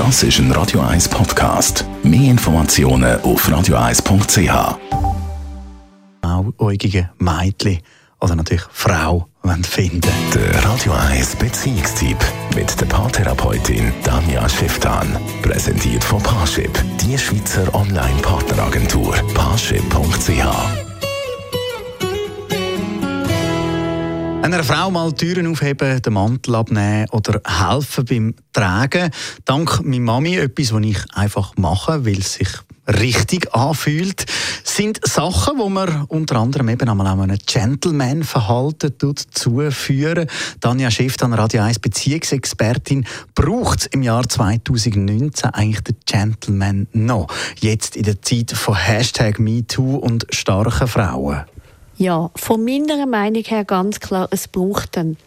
Das ist ein Radio 1 Podcast. Mehr Informationen auf radio1.ch. Auäugige Mädchen oder natürlich Frau finden. Der Radio 1 Beziehungstyp mit der Paartherapeutin Danja Schifftan. Präsentiert von Paarship, die Schweizer Online-Partneragentur. Paarship.ch einer Frau mal Türen aufheben, den Mantel abnehmen oder helfen beim Tragen. Dank meiner Mami etwas, was ich einfach mache, weil es sich richtig anfühlt, sind Sachen, wo man unter anderem eben einmal auch einem Gentleman-Verhalten zuführen. Tanja Schiff, dann Radio 1 Beziehungsexpertin, braucht im Jahr 2019 eigentlich den Gentleman noch? Jetzt in der Zeit von Hashtag MeToo und starken Frauen. Ja, von meiner Meinung her ganz klar, es braucht ihn.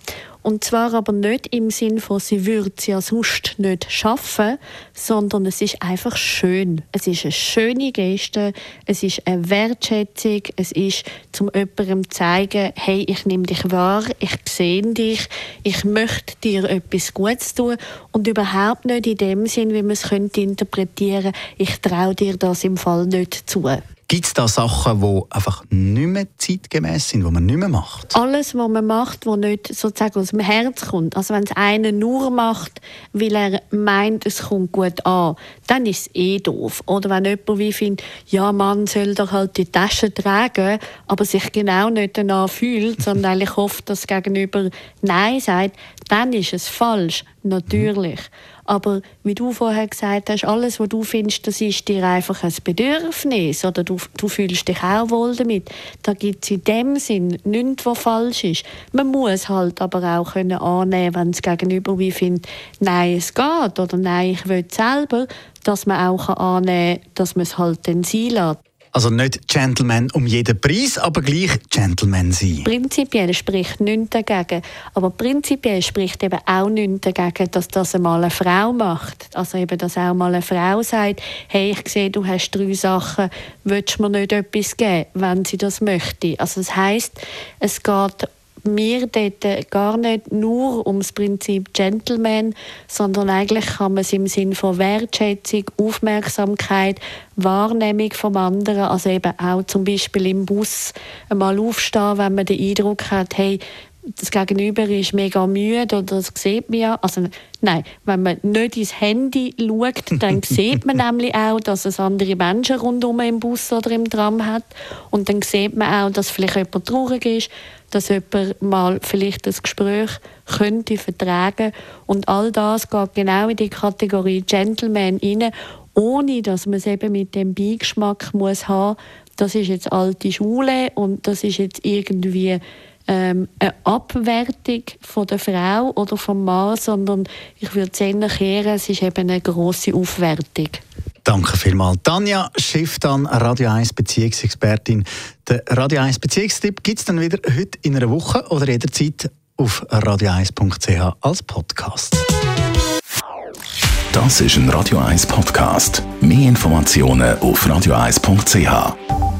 Und zwar aber nicht im Sinn von, sie würde es ja sonst nicht schaffen, sondern es ist einfach schön. Es ist eine schöne Geste, es ist eine Wertschätzung, es ist zum jemandem zeigen, hey, ich nehme dich wahr, ich sehe dich, ich möchte dir etwas Gutes tun und überhaupt nicht in dem Sinn, wie man es könnte interpretieren, ich traue dir das im Fall nicht zu. Gibt es da Sachen, die einfach nicht mehr zeitgemäß sind, die man nicht mehr macht? Alles, was man macht, was nicht sozusagen aus dem Herz kommt. Also wenn es einer nur macht, weil er meint, es kommt gut an, dann ist es eh doof. Oder wenn jemand wie findet, ja, man soll doch halt die Tasche tragen, aber sich genau nicht danach fühlt, sondern eigentlich hofft, dass das Gegenüber Nein sagt, dann ist es falsch, natürlich. Aber wie du vorher gesagt hast, alles, was du findest, das ist dir einfach ein Bedürfnis oder du, du fühlst dich auch wohl damit. Da gibt es in dem Sinn nichts, was falsch ist. Man muss halt aber auch können annehmen, wenn es gegenüber wie findet, nein, es geht oder nein, ich will selber, dass man auch annehmen kann, dass man es halt dann sein lässt. Also nicht Gentleman um jeden Preis, aber gleich Gentleman sein. Prinzipiell spricht nichts dagegen. Aber prinzipiell spricht eben auch nichts dagegen, dass das einmal eine Frau macht. Also eben, dass auch mal eine Frau sagt, hey, ich sehe, du hast drei Sachen, willst du mir nicht etwas geben, wenn sie das möchte. Also das heisst, es geht mir dort gar nicht nur ums Prinzip Gentleman, sondern eigentlich kann man es im Sinn von Wertschätzung, Aufmerksamkeit, Wahrnehmung vom anderen, also eben auch zum Beispiel im Bus einmal aufstehen, wenn man den Eindruck hat, hey, das Gegenüber ist mega müde oder das sieht man ja. Also, nein, wenn man nicht ins Handy schaut, dann sieht man nämlich auch, dass es andere Menschen rundum im Bus oder im Tram hat. Und dann sieht man auch, dass vielleicht jemand traurig ist, dass jemand mal vielleicht das Gespräch könnte vertragen. Und all das geht genau in die Kategorie Gentleman rein, ohne dass man es eben mit dem Beigeschmack muss haben. Das ist jetzt alte Schule und das ist jetzt irgendwie ähm, eine Abwertung von der Frau oder vom Mann, sondern ich würde es kehren, es ist eben eine grosse Aufwertung. Danke vielmals. Tanja Schifftan, Radio 1 Beziehungsexpertin. Der Radio 1 Beziehungstipp gibt es dann wieder heute in einer Woche oder jederzeit auf radio1.ch als Podcast. Das ist ein Radio 1 Podcast. Mehr Informationen auf radio1.ch.